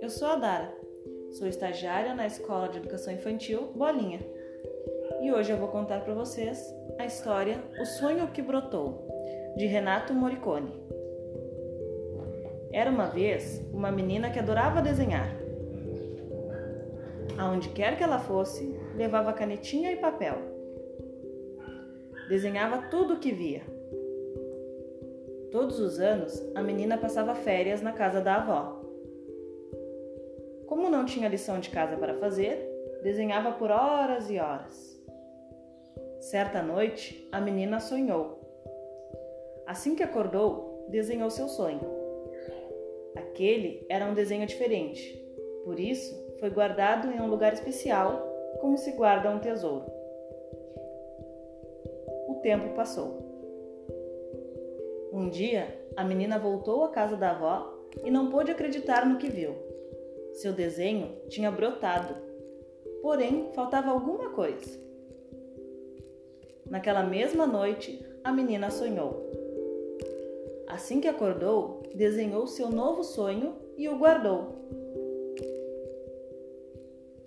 Eu sou a Dara, sou estagiária na Escola de Educação Infantil Bolinha e hoje eu vou contar para vocês a história O Sonho que Brotou, de Renato Morricone. Era uma vez uma menina que adorava desenhar. Aonde quer que ela fosse, levava canetinha e papel. Desenhava tudo o que via. Todos os anos, a menina passava férias na casa da avó. Como não tinha lição de casa para fazer, desenhava por horas e horas. Certa noite, a menina sonhou. Assim que acordou, desenhou seu sonho. Aquele era um desenho diferente, por isso foi guardado em um lugar especial, como se guarda um tesouro. O tempo passou. Um dia, a menina voltou à casa da avó e não pôde acreditar no que viu. Seu desenho tinha brotado, porém faltava alguma coisa. Naquela mesma noite, a menina sonhou. Assim que acordou, desenhou seu novo sonho e o guardou.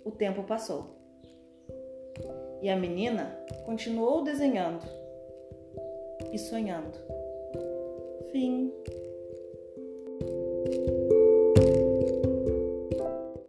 O tempo passou. E a menina continuou desenhando e sonhando. Thing.